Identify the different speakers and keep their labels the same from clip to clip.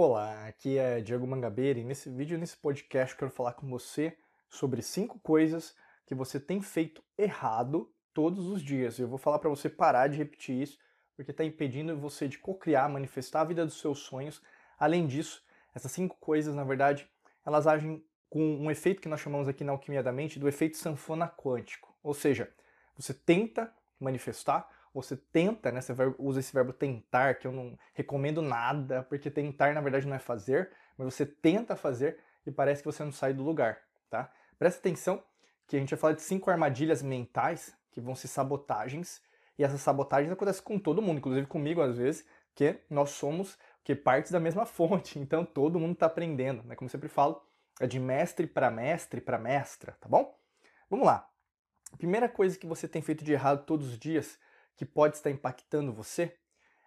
Speaker 1: Olá, aqui é Diego Mangabeira e nesse vídeo, nesse podcast, eu quero falar com você sobre cinco coisas que você tem feito errado todos os dias. Eu vou falar para você parar de repetir isso, porque está impedindo você de co-criar, manifestar a vida dos seus sonhos. Além disso, essas cinco coisas, na verdade, elas agem com um efeito que nós chamamos aqui na alquimia da mente do efeito sanfona quântico. Ou seja, você tenta manifestar, você tenta, né? Você usa esse verbo tentar, que eu não recomendo nada, porque tentar na verdade não é fazer, mas você tenta fazer e parece que você não sai do lugar, tá? Presta atenção que a gente vai falar de cinco armadilhas mentais que vão ser sabotagens, e essas sabotagens acontecem com todo mundo, inclusive comigo às vezes, que nós somos que partes da mesma fonte, então todo mundo está aprendendo, né? Como sempre falo, é de mestre para mestre para mestra, tá bom? Vamos lá. A primeira coisa que você tem feito de errado todos os dias que pode estar impactando você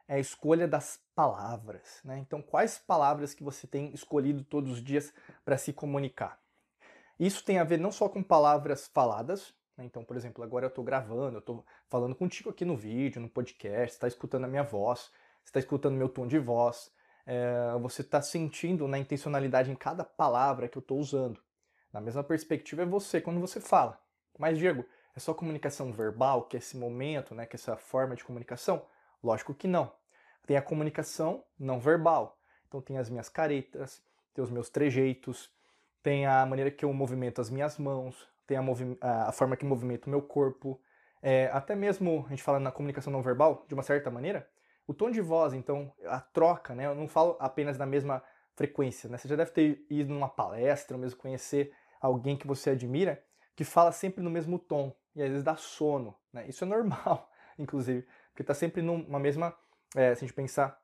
Speaker 1: é a escolha das palavras. Né? Então, quais palavras que você tem escolhido todos os dias para se comunicar? Isso tem a ver não só com palavras faladas, né? então, por exemplo, agora eu estou gravando, eu estou falando contigo aqui no vídeo, no podcast, está escutando a minha voz, está escutando meu tom de voz, é, você está sentindo na né, intencionalidade em cada palavra que eu estou usando. Na mesma perspectiva é você quando você fala. Mas, Diego, é só comunicação verbal, que é esse momento, né, que é essa forma de comunicação? Lógico que não. Tem a comunicação não verbal. Então tem as minhas caretas, tem os meus trejeitos, tem a maneira que eu movimento as minhas mãos, tem a, a forma que eu movimento o meu corpo, é, até mesmo a gente fala na comunicação não verbal, de uma certa maneira, o tom de voz, então, a troca, né? Eu não falo apenas na mesma frequência, né? Você já deve ter ido numa palestra, ou mesmo conhecer alguém que você admira, que fala sempre no mesmo tom e às vezes dá sono. Né? Isso é normal, inclusive, porque está sempre numa mesma, é, se a gente pensar,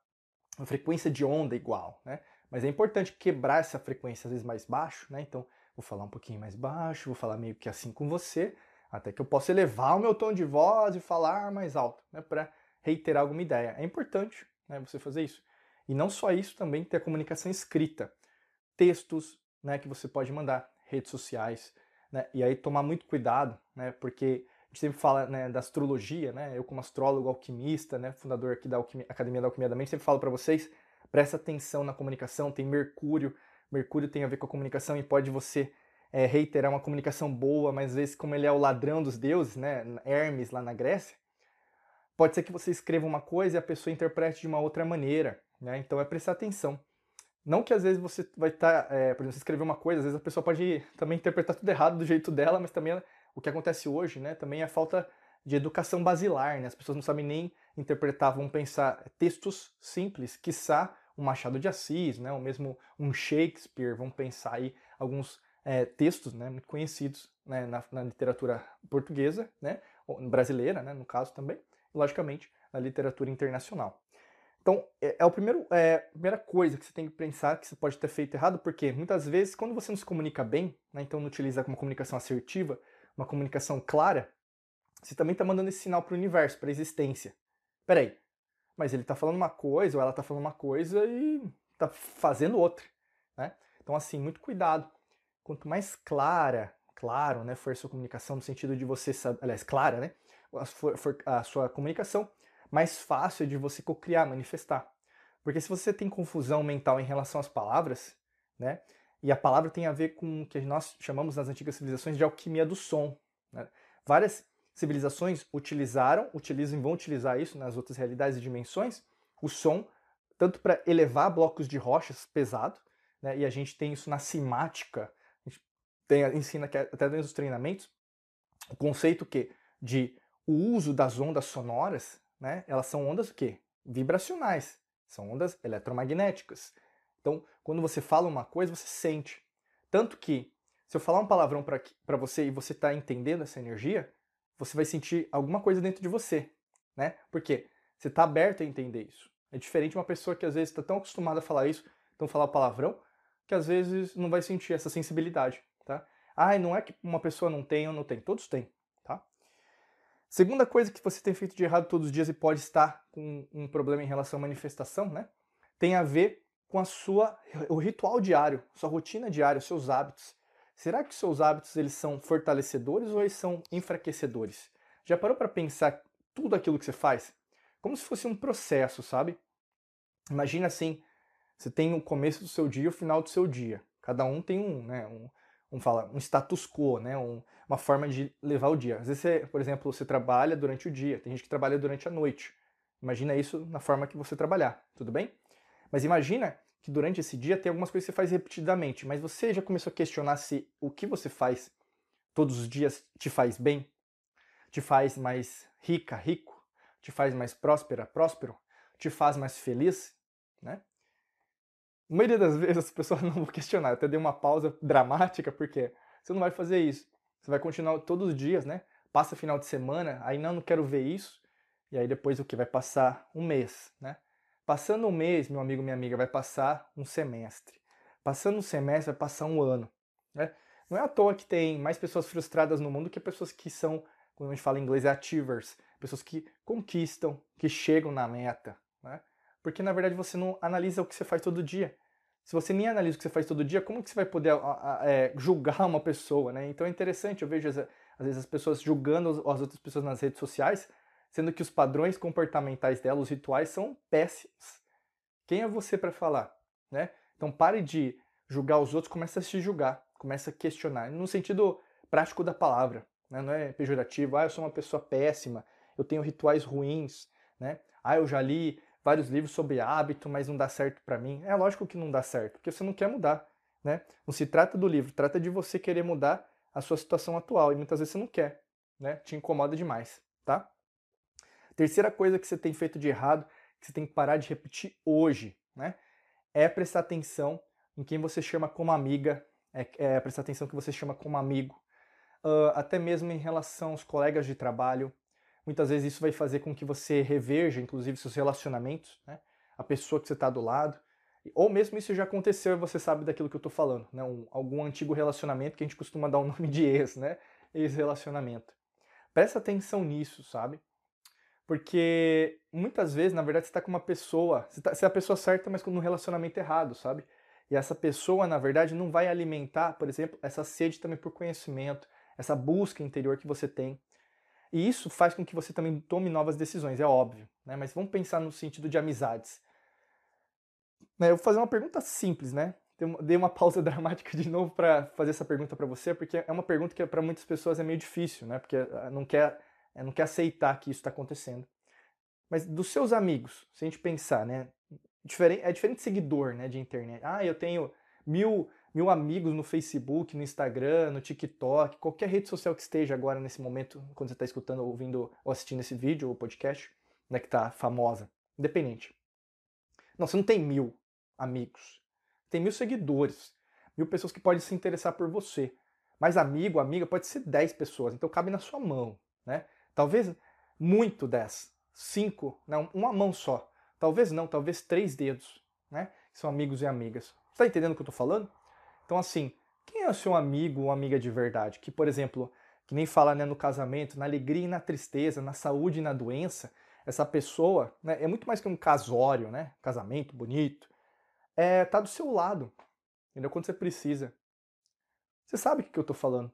Speaker 1: uma frequência de onda igual. Né? Mas é importante quebrar essa frequência, às vezes mais baixo. Né? Então, vou falar um pouquinho mais baixo, vou falar meio que assim com você, até que eu possa elevar o meu tom de voz e falar mais alto, né? para reiterar alguma ideia. É importante né, você fazer isso. E não só isso, também ter a comunicação escrita. Textos né, que você pode mandar, redes sociais, né? E aí tomar muito cuidado, né? Porque a gente sempre fala né, da astrologia, né? Eu como astrólogo alquimista, né, fundador aqui da Alquimia, Academia da Alquimia da Mente, sempre falo para vocês, presta atenção na comunicação, tem Mercúrio, Mercúrio tem a ver com a comunicação e pode você é, reiterar uma comunicação boa, mas às vezes como ele é o ladrão dos deuses, né, Hermes lá na Grécia, pode ser que você escreva uma coisa e a pessoa interprete de uma outra maneira, né? Então é prestar atenção. Não que às vezes você vai estar, tá, é, por exemplo, você escrever uma coisa, às vezes a pessoa pode também interpretar tudo errado do jeito dela, mas também o que acontece hoje, né, também é a falta de educação basilar, né? As pessoas não sabem nem interpretar, vão pensar textos simples, quiçá um Machado de Assis, né, ou mesmo um Shakespeare, vão pensar aí alguns é, textos, né, muito conhecidos né, na, na, literatura portuguesa, né, brasileira, né, no caso também, e, logicamente na literatura internacional. Então, é, é, primeiro, é, a primeira coisa que você tem que pensar que você pode ter feito errado, porque muitas vezes, quando você não se comunica bem, né, então não utiliza uma comunicação assertiva, uma comunicação clara, você também está mandando esse sinal para o universo, para a existência. Peraí, mas ele está falando uma coisa, ou ela está falando uma coisa e está fazendo outra. Né? Então, assim, muito cuidado. Quanto mais clara, claro, né, for a sua comunicação, no sentido de você saber, aliás, clara, né, for a sua comunicação, mais fácil de você cocriar, manifestar. Porque se você tem confusão mental em relação às palavras, né? E a palavra tem a ver com o que nós chamamos nas antigas civilizações de alquimia do som. Né? Várias civilizações utilizaram, utilizam e vão utilizar isso nas outras realidades e dimensões, o som, tanto para elevar blocos de rochas pesado, né? e a gente tem isso na simática, a gente tem, ensina até dentro dos treinamentos, o conceito que de o uso das ondas sonoras né, elas são ondas o quê? Vibracionais, são ondas eletromagnéticas. Então, quando você fala uma coisa, você sente. Tanto que, se eu falar um palavrão para você e você está entendendo essa energia, você vai sentir alguma coisa dentro de você, né? Porque você está aberto a entender isso. É diferente de uma pessoa que às vezes está tão acostumada a falar isso, então falar palavrão, que às vezes não vai sentir essa sensibilidade, tá? Ah, não é que uma pessoa não tem ou não tem, todos têm. Segunda coisa que você tem feito de errado todos os dias e pode estar com um problema em relação à manifestação, né? Tem a ver com a sua o ritual diário, sua rotina diária, seus hábitos. Será que seus hábitos eles são fortalecedores ou eles são enfraquecedores? Já parou para pensar tudo aquilo que você faz como se fosse um processo, sabe? Imagina assim, Você tem o começo do seu dia e o final do seu dia. Cada um tem um, né, um, um, fala, um status quo, né, um, uma forma de levar o dia. Às vezes, você, por exemplo, você trabalha durante o dia, tem gente que trabalha durante a noite. Imagina isso na forma que você trabalhar, tudo bem? Mas imagina que durante esse dia tem algumas coisas que você faz repetidamente, mas você já começou a questionar se o que você faz todos os dias te faz bem? Te faz mais rica, rico? Te faz mais próspera, próspero? Te faz mais feliz? Né? A maioria das vezes as pessoas não vão questionar. Eu até dei uma pausa dramática, porque você não vai fazer isso. Você vai continuar todos os dias, né? Passa final de semana, aí não, não quero ver isso. E aí depois o que? Vai passar um mês, né? Passando um mês, meu amigo, minha amiga, vai passar um semestre. Passando um semestre, vai passar um ano. Né? Não é à toa que tem mais pessoas frustradas no mundo que pessoas que são, quando a gente fala em inglês, é achievers. Pessoas que conquistam, que chegam na meta. Né? Porque na verdade você não analisa o que você faz todo dia. Se você nem analisa o que você faz todo dia, como que você vai poder a, a, é, julgar uma pessoa? Né? Então é interessante, eu vejo às vezes as pessoas julgando as outras pessoas nas redes sociais sendo que os padrões comportamentais dela, os rituais, são péssimos. Quem é você para falar? Né? Então pare de julgar os outros, comece a se julgar, comece a questionar, no sentido prático da palavra. Né? Não é pejorativo, ah, eu sou uma pessoa péssima, eu tenho rituais ruins, né? ah, eu já li vários livros sobre hábito, mas não dá certo para mim. É lógico que não dá certo, porque você não quer mudar. Né? Não se trata do livro, trata de você querer mudar a sua situação atual, e muitas vezes você não quer, né? te incomoda demais. Tá? Terceira coisa que você tem feito de errado, que você tem que parar de repetir hoje, né? É prestar atenção em quem você chama como amiga, é, é prestar atenção que você chama como amigo, uh, até mesmo em relação aos colegas de trabalho. Muitas vezes isso vai fazer com que você reveja, inclusive, seus relacionamentos, né? A pessoa que você está do lado. Ou mesmo isso já aconteceu e você sabe daquilo que eu estou falando, né? Um, algum antigo relacionamento que a gente costuma dar o nome de ex, né? Ex-relacionamento. Presta atenção nisso, sabe? Porque muitas vezes, na verdade, você está com uma pessoa, você, tá, você é a pessoa certa, mas com um relacionamento errado, sabe? E essa pessoa, na verdade, não vai alimentar, por exemplo, essa sede também por conhecimento, essa busca interior que você tem. E isso faz com que você também tome novas decisões, é óbvio. Né? Mas vamos pensar no sentido de amizades. Né, eu vou fazer uma pergunta simples, né? Dei uma pausa dramática de novo para fazer essa pergunta para você, porque é uma pergunta que para muitas pessoas é meio difícil, né? Porque ah, não quer é, não quer aceitar que isso está acontecendo. Mas dos seus amigos, se a gente pensar, né? É diferente seguidor né, de internet. Ah, eu tenho mil, mil amigos no Facebook, no Instagram, no TikTok, qualquer rede social que esteja agora nesse momento, quando você está escutando, ouvindo ou assistindo esse vídeo ou podcast, né, que está famosa, independente. Não, você não tem mil amigos. Tem mil seguidores, mil pessoas que podem se interessar por você. Mas amigo, amiga, pode ser 10 pessoas, então cabe na sua mão, né? Talvez muito dez, cinco, não, uma mão só. Talvez não, talvez três dedos, né? São amigos e amigas. Está entendendo o que eu estou falando? Então, assim, quem é o seu amigo ou amiga de verdade? Que, por exemplo, que nem fala né, no casamento, na alegria e na tristeza, na saúde e na doença, essa pessoa né, é muito mais que um casório, né? Casamento bonito. É, tá do seu lado, entendeu? Quando você precisa. Você sabe o que eu estou falando.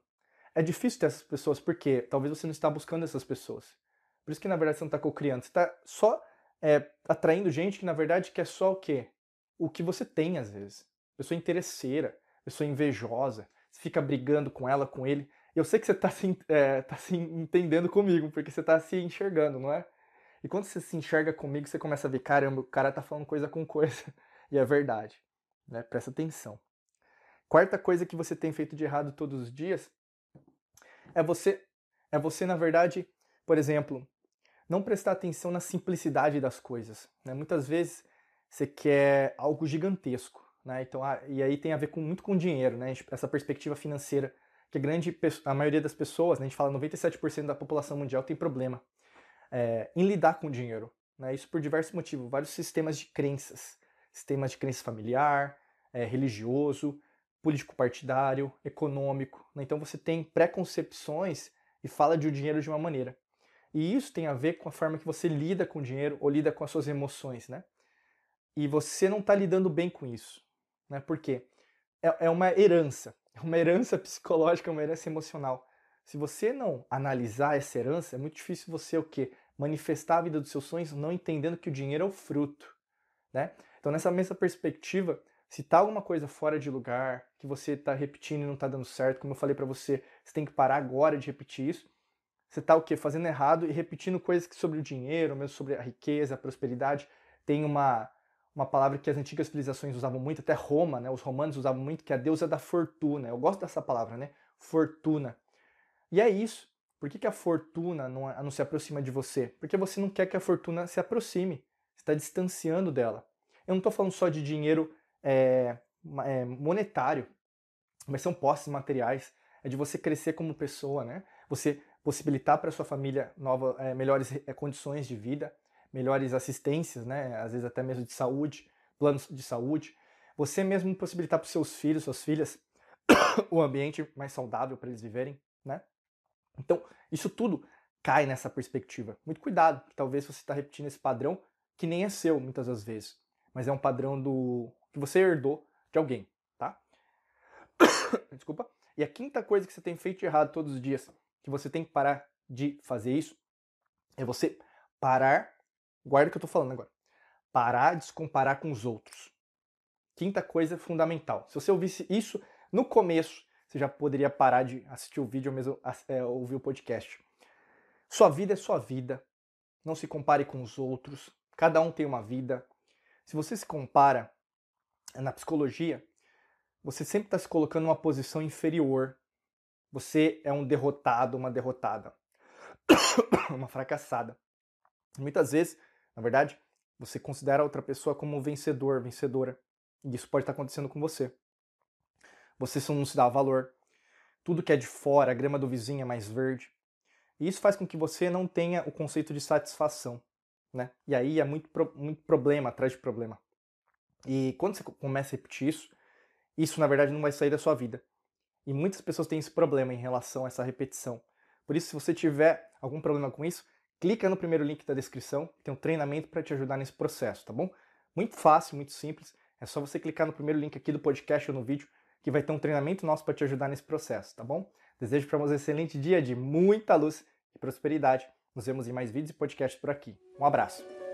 Speaker 1: É difícil ter essas pessoas porque talvez você não está buscando essas pessoas. Por isso que na verdade você não está co-criando. Você está só é, atraindo gente que na verdade quer só o quê? O que você tem às vezes. Pessoa interesseira, pessoa invejosa. Você fica brigando com ela, com ele. Eu sei que você está se, é, tá se entendendo comigo, porque você está se enxergando, não é? E quando você se enxerga comigo, você começa a ver, caramba, o cara tá falando coisa com coisa. E é verdade. Né? Presta atenção. Quarta coisa que você tem feito de errado todos os dias é você, é você na verdade, por exemplo, não prestar atenção na simplicidade das coisas. Né? Muitas vezes você quer algo gigantesco, né? Então, ah, e aí tem a ver com, muito com dinheiro, né? Essa perspectiva financeira que a grande a maioria das pessoas, né? a gente fala 97% da população mundial tem problema é, em lidar com o dinheiro. Né? Isso por diversos motivos, vários sistemas de crenças, sistemas de crença familiar, é, religioso, político partidário, econômico. Né? Então você tem preconcepções e fala de o dinheiro de uma maneira. E isso tem a ver com a forma que você lida com o dinheiro ou lida com as suas emoções, né? E você não está lidando bem com isso, né? Por quê? É, é uma herança, é uma herança psicológica, é uma herança emocional. Se você não analisar essa herança, é muito difícil você o quê? Manifestar a vida dos seus sonhos não entendendo que o dinheiro é o fruto, né? Então, nessa mesma perspectiva, se tá alguma coisa fora de lugar, que você está repetindo e não está dando certo, como eu falei para você, você tem que parar agora de repetir isso. Você está o quê? Fazendo errado e repetindo coisas sobre o dinheiro, mesmo sobre a riqueza, a prosperidade. Tem uma, uma palavra que as antigas civilizações usavam muito, até Roma, né? Os romanos usavam muito, que é a deusa da fortuna. Eu gosto dessa palavra, né? Fortuna. E é isso. Por que, que a fortuna não, não se aproxima de você? Porque você não quer que a fortuna se aproxime. Você está distanciando dela. Eu não estou falando só de dinheiro é, é, monetário, mas são posses materiais. É de você crescer como pessoa, né? Você possibilitar para sua família nova, é, melhores é, condições de vida, melhores assistências, né? Às vezes até mesmo de saúde, planos de saúde. Você mesmo possibilitar para os seus filhos, suas filhas, o ambiente mais saudável para eles viverem, né? Então, isso tudo cai nessa perspectiva. Muito cuidado, porque talvez você está repetindo esse padrão que nem é seu muitas das vezes, mas é um padrão do que você herdou de alguém, tá? Desculpa. E a quinta coisa que você tem feito errado todos os dias, que você tem que parar de fazer isso, é você parar, guarda o que eu tô falando agora, parar de se comparar com os outros. Quinta coisa fundamental. Se você ouvisse isso no começo, você já poderia parar de assistir o vídeo ou mesmo é, ouvir o podcast. Sua vida é sua vida. Não se compare com os outros. Cada um tem uma vida. Se você se compara, na psicologia, você sempre está se colocando numa posição inferior. Você é um derrotado, uma derrotada, uma fracassada. Muitas vezes, na verdade, você considera outra pessoa como vencedor, vencedora. E isso pode estar acontecendo com você. Você não se dá valor. Tudo que é de fora, a grama do vizinho é mais verde. E isso faz com que você não tenha o conceito de satisfação. Né? E aí é muito, muito problema atrás de problema. E quando você começa a repetir isso, isso na verdade não vai sair da sua vida. E muitas pessoas têm esse problema em relação a essa repetição. Por isso, se você tiver algum problema com isso, clica no primeiro link da descrição, tem um treinamento para te ajudar nesse processo, tá bom? Muito fácil, muito simples. É só você clicar no primeiro link aqui do podcast ou no vídeo, que vai ter um treinamento nosso para te ajudar nesse processo, tá bom? Desejo para você um excelente dia de muita luz e prosperidade. Nos vemos em mais vídeos e podcasts por aqui. Um abraço.